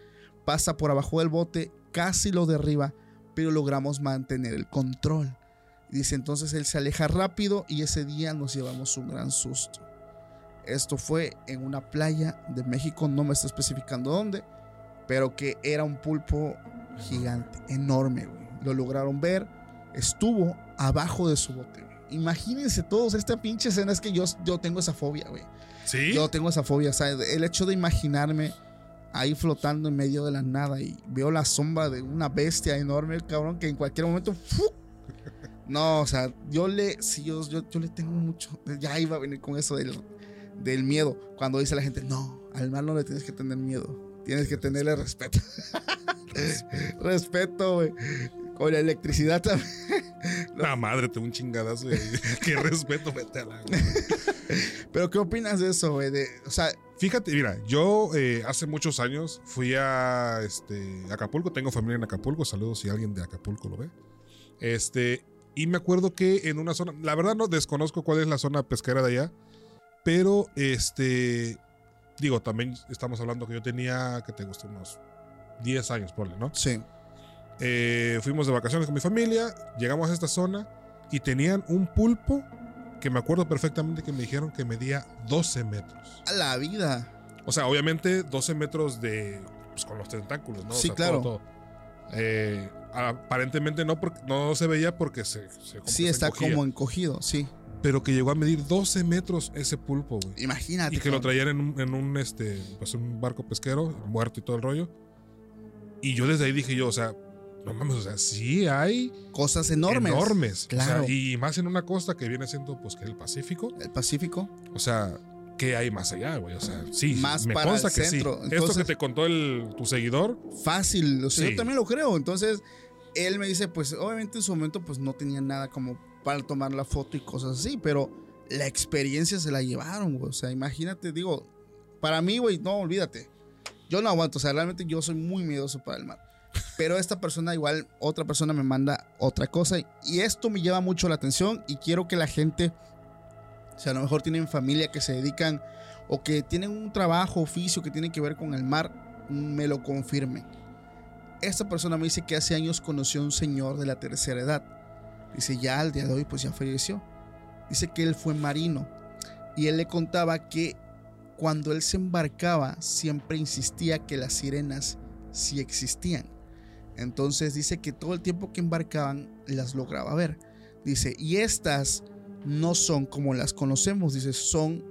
pasa por abajo del bote, casi lo derriba, pero logramos mantener el control. Dice, entonces él se aleja rápido y ese día nos llevamos un gran susto. Esto fue en una playa de México, no me está especificando dónde, pero que era un pulpo gigante, enorme, güey. Lo lograron ver, estuvo abajo de su bote. güey. Imagínense todos esta pinche escena, es que yo, yo tengo esa fobia, güey. ¿Sí? Yo tengo esa fobia, o sea, el hecho de imaginarme ahí flotando en medio de la nada y veo la sombra de una bestia enorme, cabrón, que en cualquier momento... ¡fu! No, o sea, yo le, sí, yo, yo, yo le tengo mucho, ya iba a venir con eso del, del miedo, cuando dice la gente, no, al mar no le tienes que tener miedo, tienes que tenerle respeto. respeto, güey. Con la electricidad también. La madre, te un chingadazo. y- Qué respeto, vete a la. Pero ¿qué opinas de eso, güey? De- O sea, Fíjate, mira, yo eh, hace muchos años fui a este, Acapulco, tengo familia en Acapulco, saludos si alguien de Acapulco lo ve. Este, y me acuerdo que en una zona, la verdad no desconozco cuál es la zona pesquera de allá, pero este, digo, también estamos hablando que yo tenía, que te gusta, unos 10 años, ponle, ¿no? sí. Eh, fuimos de vacaciones con mi familia, llegamos a esta zona y tenían un pulpo que me acuerdo perfectamente que me dijeron que medía 12 metros. A la vida. O sea, obviamente 12 metros de. Pues con los tentáculos, ¿no? O Sí, sea, claro. todo, todo. Eh, aparentemente no, porque, no se veía porque se. se- Sí, está encogía. como encogido, sí. Pero que llegó a medir 12 metros ese pulpo, güey. Imagínate. Y que lo traían en un, en un, este, pues un barco pesquero, muerto y todo el rollo. Y yo desde ahí dije yo, o sea, no mames, o sea, sí hay Cosas enormes. enormes. O sea, Claro. y más en una costa que viene siendo, pues, que el Pacífico. El Pacífico. O sea, ¿qué hay más allá, güey? O sea, sí, Más me para consta el que centro. sí. Esto que te contó el, tu seguidor, Fácil. O sea, Sí. yo también lo creo. Entonces, él me dice, pues, obviamente en su momento, pues, no tenía nada como para tomar la foto y cosas así. Pero la experiencia se la llevaron, güey. O sea, imagínate, digo, para mí, güey, no, olvídate. Yo no aguanto. O sea, realmente yo soy muy miedoso para el mar. Pero esta persona, igual, otra persona me manda otra cosa. Y esto me llama mucho la atención y quiero que la gente, o sea, a lo mejor tienen familia que se dedican o que tienen un trabajo, oficio que tiene que ver con el mar, me lo confirmen. Esta persona me dice que hace años conoció a un señor de la tercera edad. Dice, ya al día de hoy pues ya falleció. Dice que él fue marino y él le contaba que cuando él se embarcaba siempre insistía que las sirenas sí existían. Entonces dice que todo el tiempo que embarcaban las lograba ver. Dice, y estas no son como las conocemos, dice, son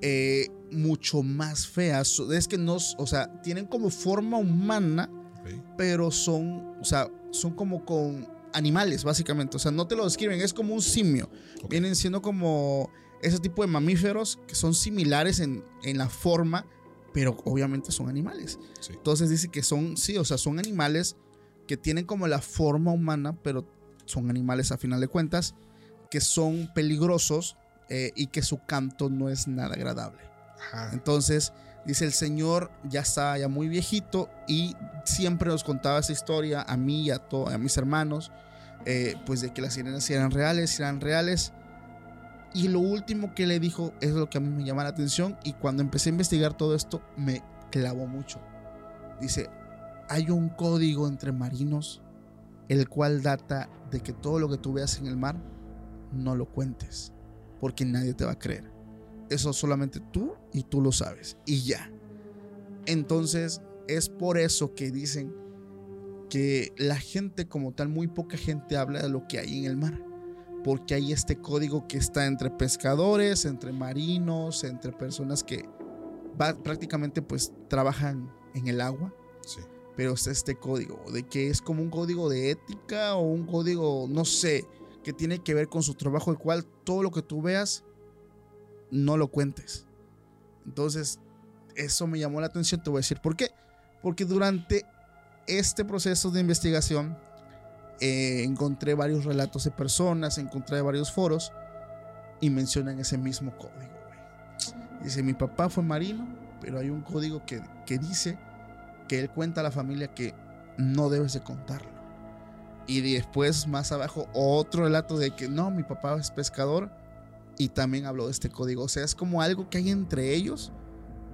eh, mucho más feas. Es que no, o sea, tienen como forma humana, ok, pero son, o sea, son como con animales, básicamente. O sea, no te lo describen, es como un simio. ok. Vienen siendo como ese tipo de mamíferos que son similares en, en la forma, pero obviamente son animales. Sí. Entonces dice que son, sí, o sea, son animales que tienen como la forma humana, pero son animales a final de cuentas, que son peligrosos eh, y que su canto no es nada agradable. Ajá. Entonces, dice el señor ya está ya muy viejito y siempre nos contaba esa historia a mí y a, a mis hermanos, eh, pues de que las sirenas eran reales, eran reales. Y lo último que le dijo es lo que a mí me llama la atención y cuando empecé a investigar todo esto me clavó mucho. Dice, hay un código entre marinos el cual data de que todo lo que tú veas en el mar no lo cuentes porque nadie te va a creer. Eso solamente tú y tú lo sabes. Y ya. Entonces es por eso que dicen que la gente como tal, muy poca gente habla de lo que hay en el mar. Porque hay este código que está entre pescadores, entre marinos, entre personas que va- prácticamente pues trabajan en el agua. Sí. Pero está este código, de que es como un código de ética o un código, no sé, que tiene que ver con su trabajo, el cual todo lo que tú veas, no lo cuentes. Entonces, eso me llamó la atención, te voy a decir por qué. Porque durante este proceso de investigación, eh, encontré varios relatos de personas, encontré varios foros y mencionan ese mismo código. Dice, mi papá fue marino, pero hay un código que, que dice que él cuenta a la familia que no debes de contarlo. Y después, más abajo, otro relato de que no, mi papá es pescador y también habló de este código. O sea, es como algo que hay entre ellos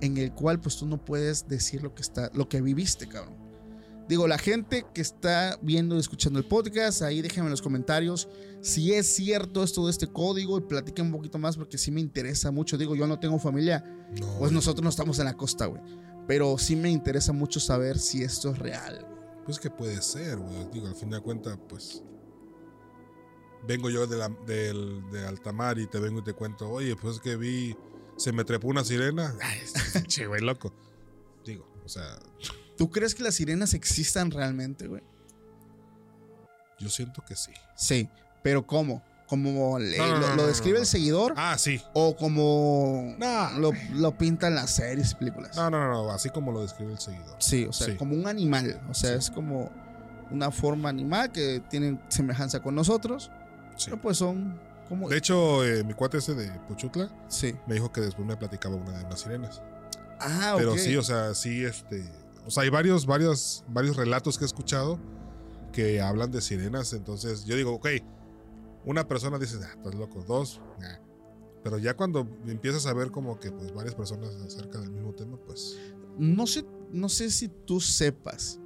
en el cual pues tú no puedes decir lo que está, lo que viviste, cabrón. Digo, la gente que está viendo y escuchando el podcast, ahí déjenme en los comentarios si es cierto esto de este código y platiquen un poquito más porque sí me interesa mucho. Digo, yo no tengo familia, No, pues nosotros no estamos en la costa, güey. Pero sí me interesa mucho saber si esto es real. Pues que puede ser, güey. Digo, al fin de cuentas, pues. Vengo yo de, la, de Altamar y te vengo y te cuento, oye, pues es que vi. Se me trepó una sirena. Pinche güey, loco. Digo, o sea, ¿Tú crees que las sirenas existan realmente, güey? yo siento que sí. Sí, pero ¿cómo? ¿Como le- No, no, lo, no, lo describe el seguidor? Ah, sí. ¿O como No. lo, lo pintan las series y películas? No, no, no, así como lo describe el seguidor. Sí, o sea, Sí. como un animal. O sea, Sí. es como una forma animal que tienen semejanza con nosotros. Sí. Pero pues son como... De hecho, eh, mi cuate ese de Pochutla sí. me dijo que después me platicaba una de unas sirenas. Ah, Pero ok. sí, o sea, sí, este. O sea, hay varios, varios, varios relatos que he escuchado que hablan de sirenas. Entonces, yo digo, ok, una persona dice, ah, estás loco, dos, nah. Pero ya cuando empiezas a ver como que pues varias personas acerca del mismo tema, pues. No sé, no sé si tú sepas,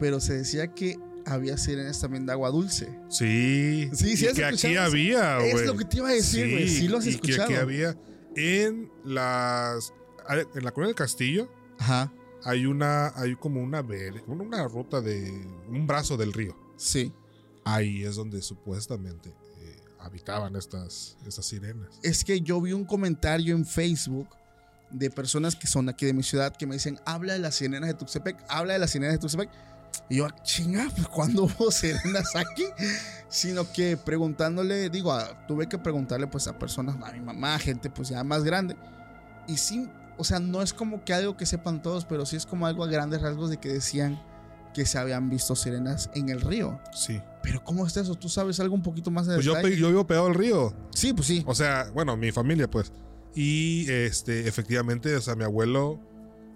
pero se decía que había sirenas también de agua dulce. Sí. Sí, sí y has que aquí había, güey. Es lo que te iba a decir, güey. Sí, lo has y escuchado. que aquí había en las. En la Colonia del Castillo Ajá, hay una. Hay como una. Una ruta de. Un brazo del río. sí. Ahí es donde supuestamente eh, habitaban estas, estas sirenas. Es que yo vi un comentario en Facebook de personas que son aquí de mi ciudad que me dicen, habla de las sirenas de Tuxtepec, habla de las sirenas de Tuxtepec. Y yo, chinga, pues ¿cuándo hubo sirenas aquí? Sino que preguntándole, digo, a- tuve que preguntarle pues a personas, a mi mamá, gente pues ya más grande. Y sí, o sea, no es como que algo que sepan todos, pero sí es como algo a grandes rasgos de que decían que se habían visto sirenas en el río. Sí. Pero ¿cómo es eso? ¿Tú sabes algo un poquito más de Pues yo, detalle? pe- yo vivo pegado al río. Sí, pues sí. O sea, bueno, mi familia, pues. Y este, efectivamente, o sea, mi abuelo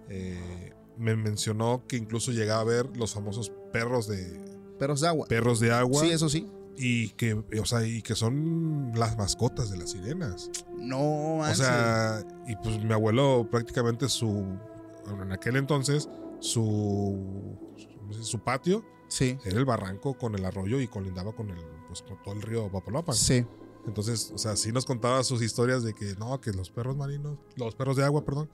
eh, me mencionó que incluso llegaba a ver los famosos perros de Perros de agua. perros de agua. Sí, eso sí. Y que, o sea, y que son las mascotas de las sirenas. No, O manches. sea, y pues mi abuelo prácticamente su, en aquel entonces, su, su patio Sí. era el barranco con el arroyo y colindaba con el, pues con todo el río Papaloapan. Sí. Entonces, o sea, sí nos contaba sus historias de que no, que los perros marinos, los perros de agua, perdón,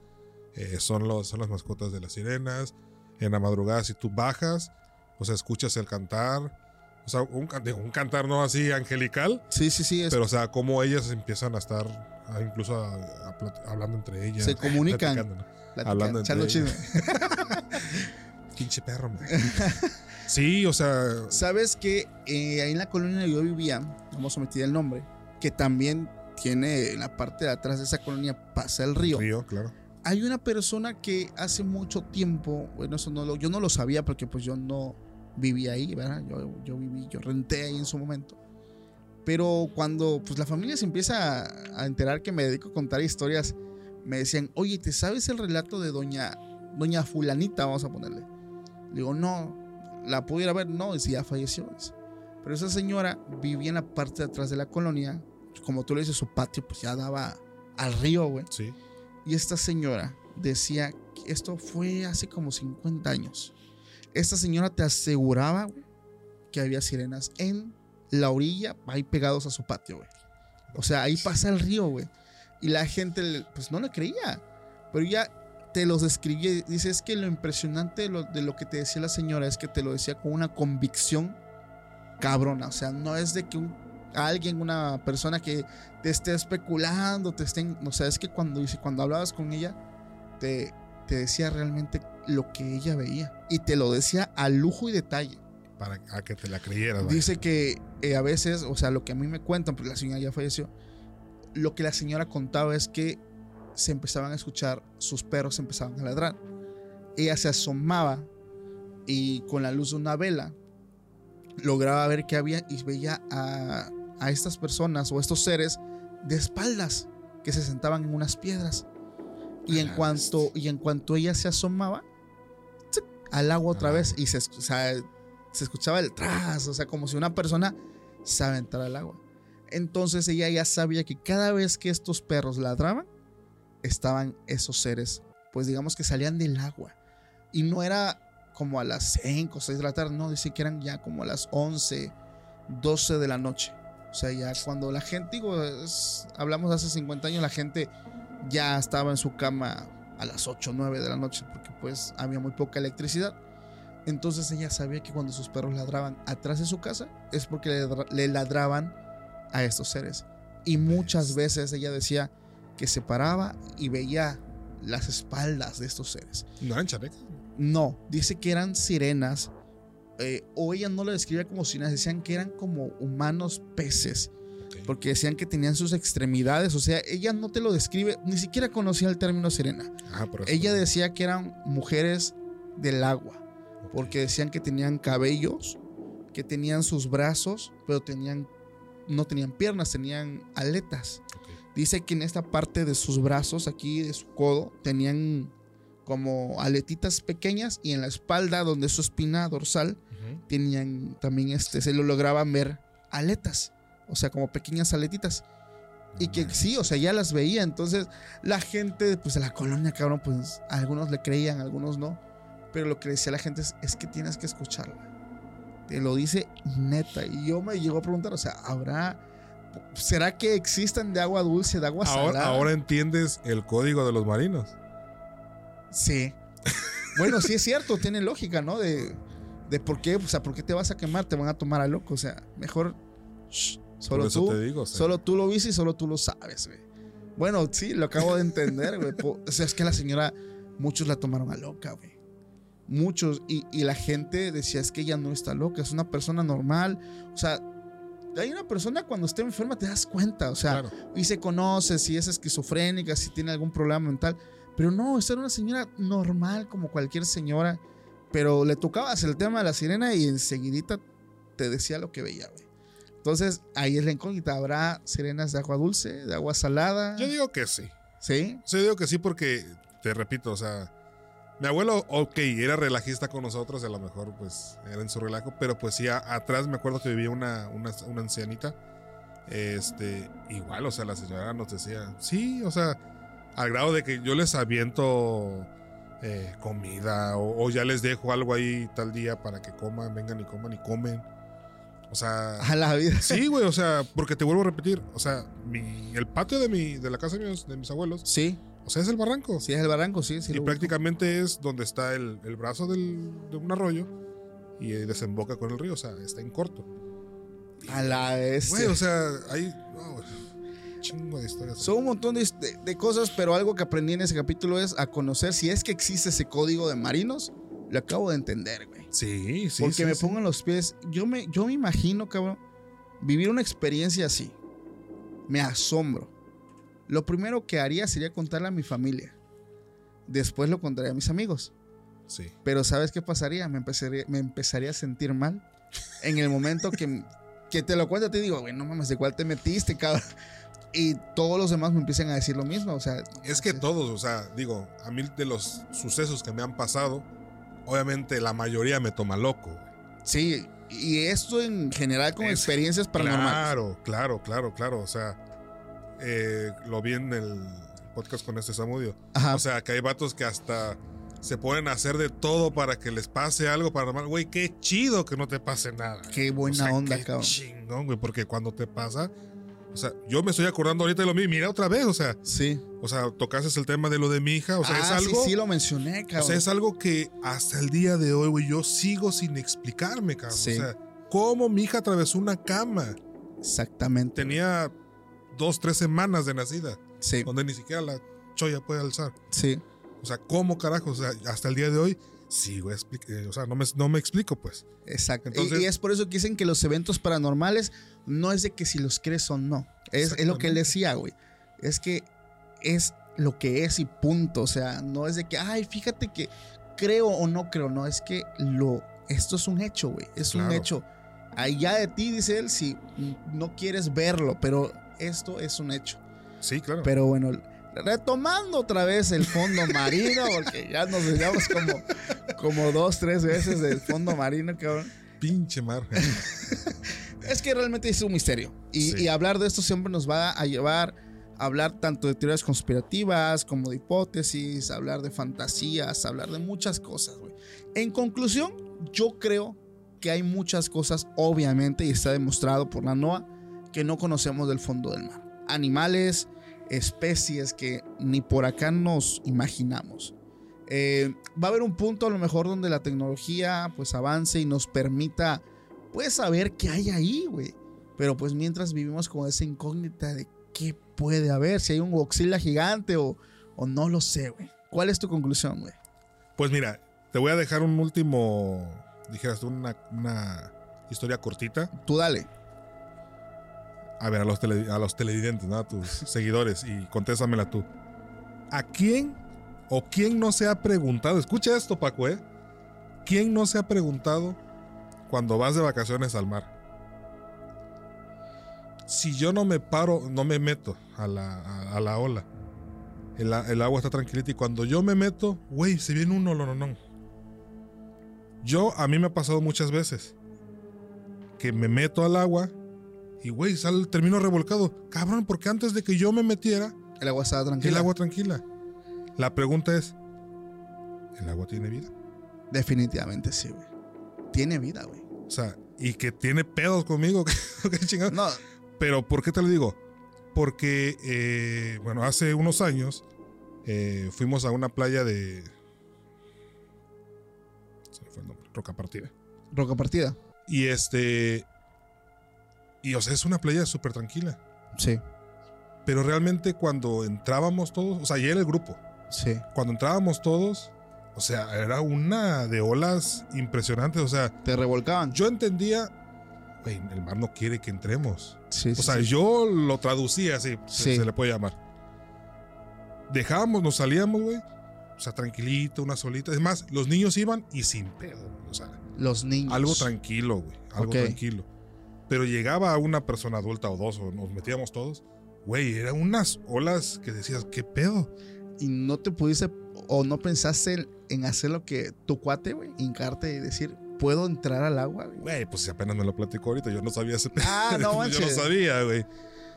eh, son, los, son las mascotas de las sirenas. En la madrugada, si tú bajas, o sea, escuchas el cantar. O sea, un, cantar no así angelical, Sí, sí, sí. es- pero o sea, como ellas empiezan a estar a- incluso a- a plat- hablando entre ellas. Se comunican. platicando, ¿no? platican, hablando entre ellas. chisme. Pinche perro, man. Sí, o sea, ¿Sabes que eh, ahí en la colonia donde yo vivía, vamos a omitir el nombre, que también tiene en la parte de atrás de esa colonia pasa el río. río, claro. Hay una persona que hace mucho tiempo, bueno, eso no lo, yo no lo sabía porque pues yo no vivía ahí, ¿verdad? Yo, yo viví, yo renté ahí en su momento. Pero cuando pues la familia se empieza a, enterar que me dedico a contar historias, me decían, oye, ¿te sabes el relato de doña, doña fulanita? Vamos a ponerle. Le digo, no, la pudiera ver, no, y ya falleció. Pero esa señora vivía en la parte de atrás de la colonia, como tú le dices, su patio pues ya daba al río, güey. Sí. Y esta señora decía esto fue hace como 50 años. Esta señora te aseguraba que había sirenas en la orilla, ahí pegados a su patio, güey. O sea, ahí pasa el río, güey. Y la gente, pues no le creía. Pero ya te los describía. y Dice, es que lo impresionante de lo, de lo que te decía la señora es que te lo decía con una convicción cabrona. O sea, no es de que un, alguien, una persona que te esté especulando, te estén. O sea, es que cuando, cuando hablabas con ella, te, te decía realmente lo que ella veía. Y te lo decía a lujo y detalle. Para a que te la creyeras. vaya. Dice que eh, a veces, o sea, lo que a mí me cuentan, porque la señora ya falleció, lo que la señora contaba es que se empezaban a escuchar, sus perros empezaban a ladrar. Ella se asomaba y con la luz de una vela lograba ver qué había y veía a, a estas personas o estos seres de espaldas que se sentaban en unas piedras. Y en cuanto, y en cuanto ella se asomaba, al agua otra vez y se, o sea, se escuchaba el tras, o sea, como si una persona se aventara al agua. Entonces ella ya sabía que cada vez que estos perros ladraban, estaban esos seres, pues digamos que salían del agua. Y no era como a las 5 o 6 de la tarde, no, dice que eran ya como a las 11, 12 de la noche. O sea, ya cuando la gente, digo, es- hablamos de hace 50 años, la gente ya estaba en su cama a las 8 o 9 de la noche, porque pues había muy poca electricidad. Entonces ella sabía que cuando sus perros ladraban atrás de su casa es porque le, dra- le ladraban a estos seres. Y muchas veces ella decía que se paraba y veía las espaldas de estos seres. ¿No eran chalecas? No, dice que eran sirenas. Eh, o ella no lo describía como sirenas, decían que eran como humanos peces. Porque decían que tenían sus extremidades. O sea, ella no te lo describe, ni siquiera conocía el término sirena. Ah. Ella decía que eran mujeres del agua. Porque decían que tenían cabellos, que tenían sus brazos, pero tenían, no tenían piernas, tenían aletas. Dice que en esta parte de sus brazos, aquí de su codo, tenían como aletitas pequeñas y en la espalda, donde es su espina dorsal. Tenían también este, se lo lograban ver aletas, o sea, como pequeñas aletitas. Y que sí, o sea, ya las veía. Entonces, la gente, pues de la colonia, cabrón, pues algunos le creían, algunos no. Pero lo que decía la gente es, es que tienes que escucharla. Te lo dice neta. Y yo me llego a preguntar, o sea, ¿habrá. ¿Será que existan de agua dulce, de agua Ahora, salada? ahora entiendes el código de los marinos. Sí. Bueno, sí es cierto, tiene lógica, ¿no? De, de por qué, o sea, ¿por qué te vas a quemar? Te van a tomar a loco. O sea, mejor. shh, solo Por eso tú. te digo. Solo tú lo viste y solo tú lo sabes, güey. Bueno, sí, lo acabo de entender, güey. O sea, es que la señora, muchos la tomaron a loca, güey. Muchos. Y, y la gente decía, es que ella no está loca, es una persona normal. O sea, hay una persona cuando está enferma te das cuenta, o sea, Claro. y se conoce si es esquizofrénica, si tiene algún problema mental. Pero no, esta era una señora normal como cualquier señora. Pero le tocabas el tema de la sirena y enseguidita te decía lo que veía, güey. Entonces, ahí es la incógnita. ¿Habrá sirenas de agua dulce, de agua salada? Yo digo que sí. ¿Sí? Yo digo que sí porque, te repito, o sea, mi abuelo, ok, era relajista con nosotros, a lo mejor pues era en su relajo, pero pues sí, a- atrás me acuerdo que vivía una, una, una ancianita, este, igual, o sea, la señora nos decía, sí, o sea, al grado de que yo les aviento eh, comida o, o ya les dejo algo ahí tal día para que coman, vengan y coman y comen. O sea, A la vida. sí, güey, o sea, porque te vuelvo a repetir, o sea, mi, el patio de, mi, de la casa de mis, de mis abuelos, Sí, o sea, es el barranco. sí es el barranco, sí. sí y prácticamente es donde está el, el brazo del- de un arroyo y desemboca con el río, o sea, está en corto. A la vez. Güey, o sea, no, güey, chingo de historias. Son un montón de, de- de cosas, pero algo que aprendí en ese capítulo es a conocer si es que existe ese código de marinos. Lo acabo de entender, güey. Sí, sí. Porque sí, me sí. pongo en los pies. Yo me, yo me imagino, cabrón, vivir una experiencia así. Me asombro. Lo primero que haría sería contarle a mi familia. Después lo contaría a mis amigos. Sí. Pero ¿sabes qué pasaría? Me empezaría, me empezaría a sentir mal. En el momento que, que te lo cuento, te digo, güey, no mames, ¿de cuál te metiste, cabrón? Y todos los demás me empiezan a decir lo mismo. O sea, Es que todos, o sea, digo, a mí de los sucesos que me han pasado, obviamente la mayoría me toma loco. Sí, y esto en general con Es- experiencias paranormales. Claro, claro, claro, claro. O sea, eh, lo vi en el podcast con este Samudio. Ajá. O sea, que hay vatos que hasta se pueden hacer de todo para que les pase algo paranormal. Güey, qué chido que no te pase nada. Qué buena O sea, onda, qué cabrón. chingón, güey, porque cuando te pasa, o sea, yo me estoy acordando ahorita de lo mismo. Mira otra vez, o sea, Sí. o sea, tocaste el tema de lo de mi hija, o sea, es Ah, algo, Sí, sí, lo mencioné, cabrón. o sea, es algo que hasta el día de hoy, güey, yo sigo sin explicarme, cabrón. Sí. O sea, cómo mi hija atravesó una cama. Exactamente. Tenía dos, tres semanas de nacida, Sí, donde ni siquiera la choya puede alzar. sí. O sea, ¿cómo carajo? O sea, hasta el día de hoy sigo expli- eh, o sea, no me, no me explico, pues. Exacto. Y- Entonces- y, es por eso que dicen que los eventos paranormales no es de que si los crees o no. Es, es lo que él decía, güey. Es que es lo que es y punto. O sea, no es de que, ay, fíjate que creo o no creo. No, es que lo. Esto es un hecho, güey. Es un hecho. Allá de ti, dice él, si no quieres verlo, pero esto es un hecho. Sí, claro. Pero bueno, retomando otra vez el fondo marino, porque ya nos desviamos como, como dos, tres veces del fondo marino, cabrón. pinche mar. Es que realmente es un misterio. Y, Sí. y hablar de esto siempre nos va a llevar a hablar tanto de teorías conspirativas como de hipótesis, hablar de fantasías, hablar de muchas cosas, güey. En conclusión, yo creo que hay muchas cosas, obviamente, y está demostrado por la NOAA, que no conocemos del fondo del mar. Animales, especies que ni por acá nos imaginamos. Eh, va a haber un punto a lo mejor donde la tecnología pues avance y nos permita pues saber qué hay ahí, güey. Pero pues mientras vivimos con esa incógnita de qué puede haber, si hay un Godzilla gigante o, o no lo sé, güey. ¿Cuál es tu conclusión, güey? Pues mira, te voy a dejar un último, dijeras tú, una, una historia cortita. Tú dale. A ver, a los, tele- a los televidentes, ¿no? a tus seguidores, y contéstamela tú. ¿A quién o quién no se ha preguntado? Escucha esto, Paco, ¿eh? ¿Quién no se ha preguntado cuando vas de vacaciones al mar? Si yo no me paro, no me meto a la, a, a la ola. El, el agua está tranquilita y cuando yo me meto, güey, se viene un no Yo, a mí me ha pasado muchas veces que me meto al agua y, güey, sale, termino revolcado. Cabrón, porque antes de que yo me metiera, El agua estaba tranquila. el agua tranquila. La pregunta es, ¿el agua tiene vida? Definitivamente sí, güey. Tiene vida, güey. O sea, y que tiene pedos conmigo. ¿qué chingado? No, Pero ¿por qué te lo digo? Porque, eh, bueno, hace unos años eh, fuimos a una playa de... Se me fue el nombre, Roca Partida. roca partida. Y este... Y o sea, es una playa súper tranquila. Sí, Pero realmente cuando entrábamos todos, o sea, ya era el grupo. sí. Cuando entrábamos todos, o sea, era una de olas impresionantes. O sea, Te revolcaban. yo entendía, güey, el mar no quiere que entremos. Sí, sí, O sea, sí. yo lo traducía así, se- Sí. se, le puede llamar. Dejábamos, nos salíamos, güey. O sea, tranquilito, una solita. Es más, los niños iban y sin pedo. O sea, Los niños. algo tranquilo, güey. Algo tranquilo. Pero llegaba una persona adulta o dos, o nos metíamos todos. Güey, eran unas olas que decías, ¿qué pedo? Y no te pudiste o no pensaste en hacer lo que tu cuate, güey, hincarte y decir, ¿puedo entrar al agua, güey? Güey, pues si apenas me lo platicó ahorita, yo no sabía ese pedo. Ah, no yo no manches. sabía, güey.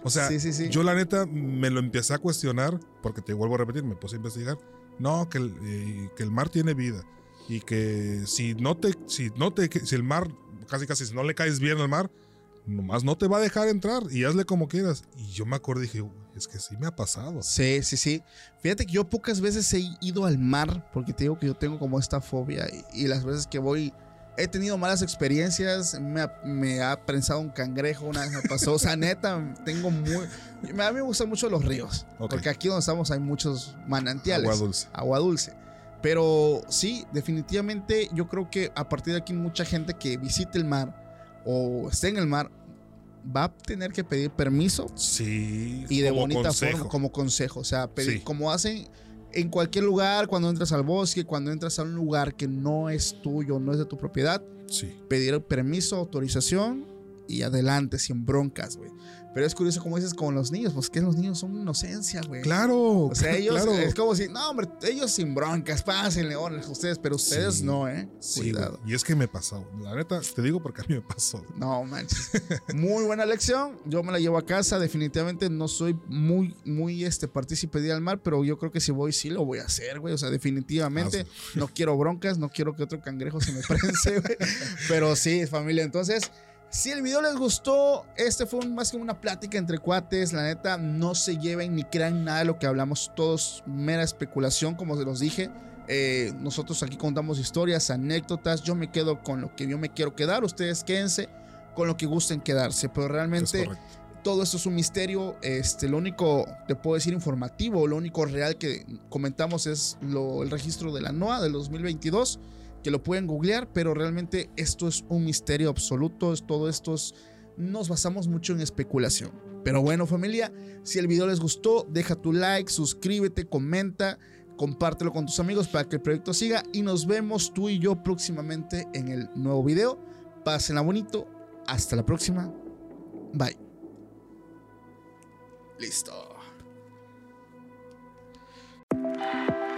O sea, Sí, sí, sí. yo la neta me lo empecé a cuestionar, porque te vuelvo a repetir, me puse a investigar. No, que el, eh, que el mar tiene vida. Y que si no te, si no te, si el mar, casi casi, si no le caes bien al mar, nomás no te va a dejar entrar y hazle como quieras. Y yo me acordé y dije, "Uy, es que sí me ha pasado. Sí, sí, sí. Fíjate que yo pocas veces he ido al mar porque te digo que yo tengo como esta fobia y, y las veces que voy he tenido malas experiencias. Me ha, me ha prensado un cangrejo, una vez me pasó. O sea, neta, tengo muy... A mí me gustan mucho los ríos porque aquí donde estamos hay muchos manantiales. Agua dulce. agua dulce. Pero sí, definitivamente yo creo que a partir de aquí mucha gente que visite el mar o esté en el mar va a tener que pedir permiso Sí. y de bonita consejo. forma como consejo. O sea, pedir, Sí. como hacen en cualquier lugar, cuando entras al bosque, cuando entras a un lugar que no es tuyo, no es de tu propiedad, Sí. pedir permiso, autorización y adelante, sin broncas, güey. Pero es curioso como dices con los niños, pues que los niños son inocencia, güey. Claro. O sea, ellos claro. es como si, no, hombre, ellos sin broncas, pásenle, órale, ustedes, pero ustedes Sí. no, ¿eh? Sí, Cuidado. Y es que me pasó. La neta, te digo porque a mí me pasó. No manches. Muy buena lección. Yo me la llevo a casa. Definitivamente no soy muy, muy este partícipe de ir al mar, pero yo creo que si voy, sí lo voy a hacer, güey. O sea, definitivamente Hazlo. no quiero broncas, no quiero que otro cangrejo se me prense, güey. Pero sí, familia. Entonces, si el video les gustó, este fue un- más que una plática entre cuates. La neta, no se lleven ni crean nada de lo que hablamos. Todos mera especulación, como se los dije. Eh, nosotros aquí contamos historias, anécdotas. Yo me quedo con lo que yo me quiero quedar. Ustedes quédense con lo que gusten quedarse. Pero realmente todo esto es un misterio. Este, lo único, te puedo decir informativo, lo único real que comentamos es lo, el registro de la NOAA del 2022, que lo pueden googlear, pero realmente esto es un misterio absoluto. Es, todo esto es, nos basamos mucho en especulación. Pero bueno, familia, si el video les gustó, deja tu like, suscríbete, comenta, compártelo con tus amigos para que el proyecto siga y nos vemos tú y yo próximamente en el nuevo video. Pásenla bonito. Hasta la próxima. Bye. Listo.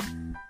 Música